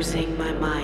losing my mind.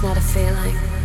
It's not a feeling.